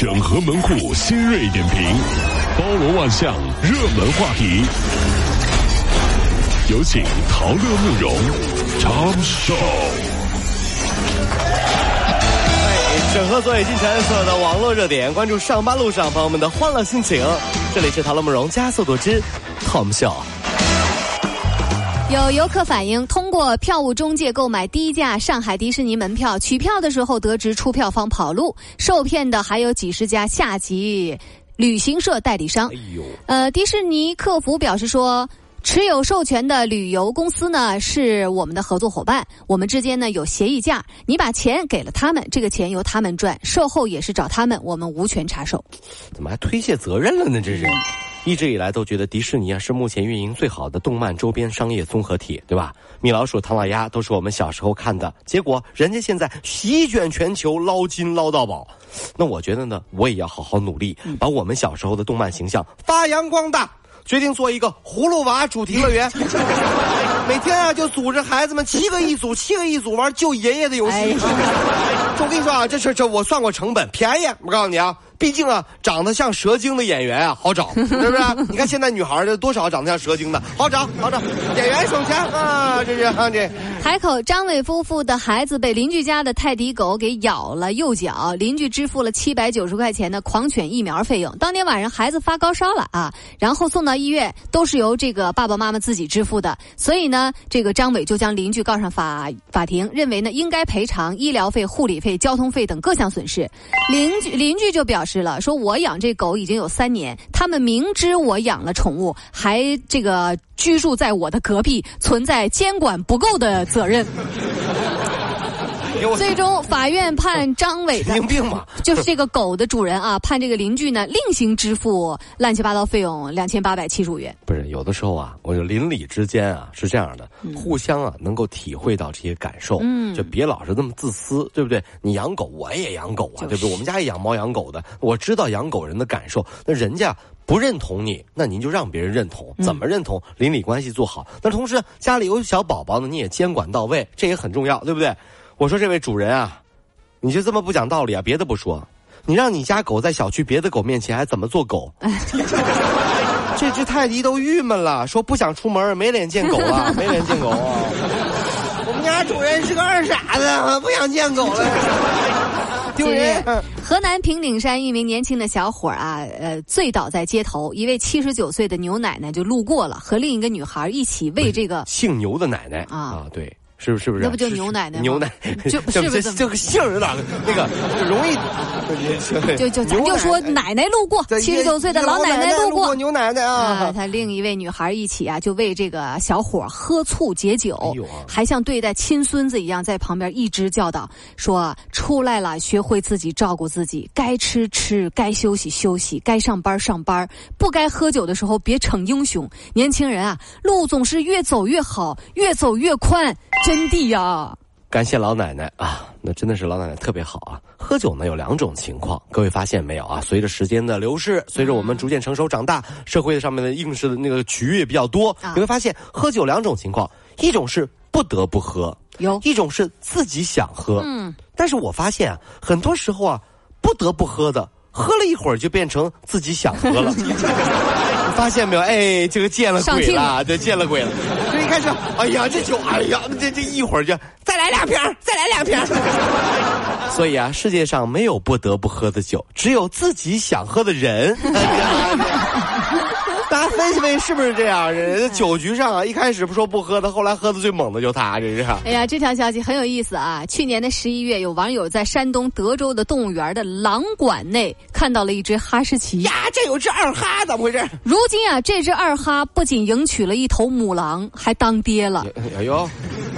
整合门户新锐点评，包罗万象，热门话题。有请陶乐慕容长寿。整合昨夜今晨所有的网络热点，关注上班路上朋友们的欢乐心情。这里是陶乐慕容加速度之 Tom Show。有游客反映，通过票务中介购买低价上海迪士尼门票，取票的时候得知出票方跑路，受骗的还有几十家下级旅行社代理商。哎呦，呃，迪士尼客服表示说。持有授权的旅游公司呢是我们的合作伙伴，我们之间呢有协议价，你把钱给了他们，这个钱由他们赚，售后也是找他们，我们无权插手。怎么还推卸责任了呢？这是。一直以来都觉得迪士尼啊是目前运营最好的动漫周边商业综合体，对吧？米老鼠、唐老鸭都是我们小时候看的，结果人家现在席卷全球，捞金捞到宝。那我觉得呢，我也要好好努力，把我们小时候的动漫形象发扬光大。决定做一个葫芦娃主题乐园，每天啊就组织孩子们七个一组，七个一组玩救爷爷的游戏。我跟你说啊，这是这我算过成本，便宜。我告诉你啊。毕竟啊，长得像蛇精的演员啊，好找，是不是？你看现在女孩的多少长得像蛇精的，好找，好找，演员省钱啊，这是啊这。海口张伟夫妇的孩子被邻居家的泰迪狗给咬了右脚，邻居支付了七百九十块钱的狂犬疫苗费用。当天晚上孩子发高烧了啊，然后送到医院，都是由这个爸爸妈妈自己支付的。所以呢，这个张伟就将邻居告上法法庭，认为呢应该赔偿医疗费、护理费、交通费等各项损失。邻居邻居就表示。是了，说我养这狗已经有三年，他们明知我养了宠物，还这个居住在我的隔壁，存在监管不够的责任。最终，法院判张伟神经病嘛，就是这个狗的主人啊，判这个邻居呢另行支付乱七八糟费用两千八百七十五元。不是，有的时候啊，我就邻里之间啊是这样的，互相啊能够体会到这些感受，嗯，就别老是那么自私，对不对？你养狗，我也养狗啊，对不对？我们家也养猫养狗的，我知道养狗人的感受。那人家不认同你，那您就让别人认同，怎么认同？邻里关系做好。那同时家里有小宝宝呢，你也监管到位，这也很重要，对不对？我说这位主人啊，你就这么不讲道理啊？别的不说，你让你家狗在小区别的狗面前还怎么做狗？这只泰迪都郁闷了，说不想出门，没脸见狗了，没脸见狗。我们家主人是个二傻子，不想见狗了，丢人。河南平顶山一名年轻的小伙啊，呃，醉倒在街头，一位七十九岁的牛奶奶就路过了，和另一个女孩一起喂这个姓牛的奶奶啊，对。是不是不是？那不就牛奶奶？牛奶 就是不是这个姓儿哪个那个 容易？就就咱就说奶奶路过，七十九岁的老奶奶路过，牛奶奶啊，他另一位女孩一起啊，就为这个小伙喝醋解酒，还像对待亲孙子一样在旁边一直教导说：出来了，学会自己照顾自己，该吃吃，该休息休息，该上班上班，不该喝酒的时候别逞英雄。年轻人啊，路总是越走越好，越走越宽。真的呀！感谢老奶奶啊，那真的是老奶奶特别好啊。喝酒呢有两种情况，各位发现没有啊？随着时间的流逝，随着我们逐渐成熟长大，社会上面的应试的那个区域也比较多，你会发现喝酒两种情况，一种是不得不喝，有一种是自己想喝。嗯，但是我发现很多时候啊，不得不喝的，喝了一会儿就变成自己想喝了。发现没有？哎，这个见了鬼了，这见了鬼了。这一开始，哎呀，这酒，哎呀，这这一会儿就再来两瓶，再来两瓶。所以啊，世界上没有不得不喝的酒，只有自己想喝的人。大家分析分析是不是这样？人酒局上啊，一开始不说不喝的，后来喝的最猛的就他，这是。哎呀，这条消息很有意思啊！去年的十一月，有网友在山东德州的动物园的狼馆内看到了一只哈士奇。呀，这有只二哈，怎么回事？如今啊，这只二哈不仅迎娶了一头母狼，还当爹了。哎呦！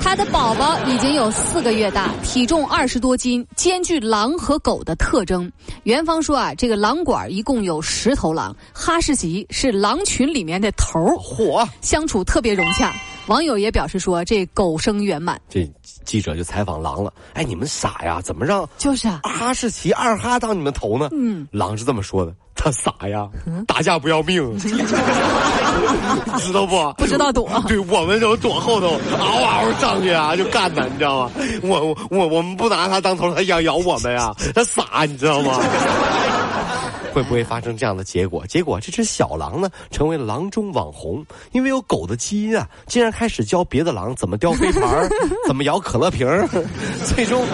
它的宝宝已经有四个月大，体重二十多斤，兼具狼和狗的特征。元芳说啊，这个狼馆一共有十头狼，哈士奇是狼群里面的头儿，嚯，相处特别融洽。网友也表示说，这狗生圆满。这记者就采访狼了，哎，你们傻呀？怎么让就是啊，哈士奇二哈当你们头呢？嗯，狼是这么说的。他傻呀，打架不要命，知道不？不知道躲。对我们就躲后头，嗷嗷上去啊，就干他，你知道吗？我我我我们不拿他当头，他想咬我们呀，他傻，你知道吗？会不会发生这样的结果？结果这只小狼呢，成为了狼中网红，因为有狗的基因啊，竟然开始教别的狼怎么叼飞盘 怎么咬可乐瓶最终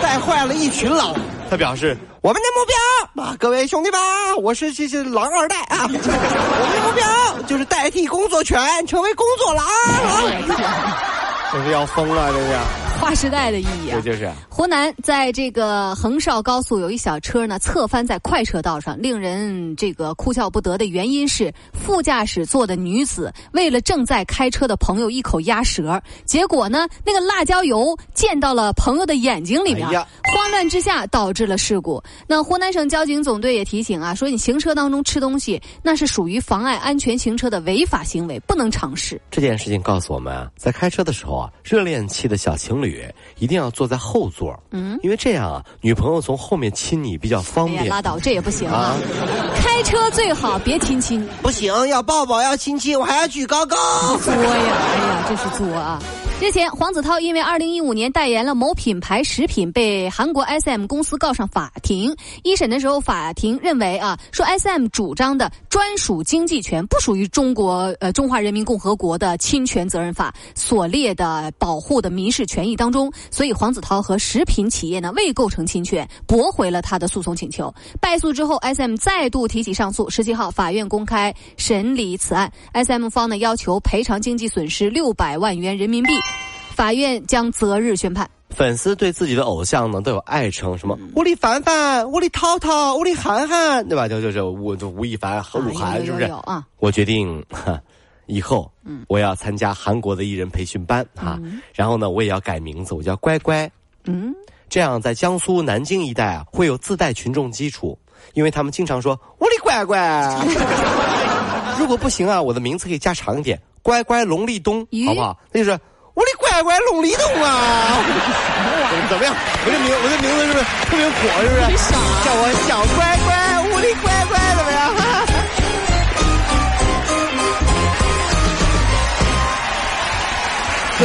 带坏了一群狼。他表示：“我们的目标啊，各位兄弟们，我是这是狼二代啊，我们的目标就是代替工作犬，成为工作狼。” 这是要疯了，这是。划时代的意义啊！这就是湖南，在这个横绍高速有一小车呢侧翻在快车道上，令人这个哭笑不得的原因是副驾驶座的女子为了正在开车的朋友一口鸭舌，结果呢那个辣椒油溅到了朋友的眼睛里面，慌乱之下导致了事故。那湖南省交警总队也提醒啊，说你行车当中吃东西那是属于妨碍安全行车的违法行为，不能尝试。这件事情告诉我们啊，在开车的时候啊，热恋期的小情侣。一定要坐在后座，嗯，因为这样啊，女朋友从后面亲你比较方便。拉倒，这也不行啊！开车最好别亲亲，不行，要抱抱，要亲亲，我还要举高高。作呀，哎呀，这是作啊！日前，黄子韬因为二零一五年代言了某品牌食品，被韩国 S M 公司告上法庭。一审的时候，法庭认为啊，说 S M 主张的专属经济权不属于中国呃中华人民共和国的侵权责任法所列的保护的民事权益当中，所以黄子韬和食品企业呢未构成侵权，驳回了他的诉讼请求。败诉之后，S M 再度提起上诉。十七号，法院公开审理此案，S M 方呢要求赔偿经济损失六百万元人民币。法院将择日宣判。粉丝对自己的偶像呢都有爱称，什么吴亦凡凡、吴亦涛涛、吴亦涵涵，对吧？就就就吴就吴亦凡和鹿晗，是不是？啊！我决定，以后我要参加韩国的艺人培训班哈，然后呢，我也要改名字，我叫乖乖。嗯，这样在江苏南京一带啊，会有自带群众基础，因为他们经常说“我的乖乖”。如果不行啊，我的名字可以加长一点，“乖乖龙立东”，好不好？那就是。我的乖乖龙里东啊！怎么样？我的名，我的名字是不是特别火？是不是？叫我小乖乖，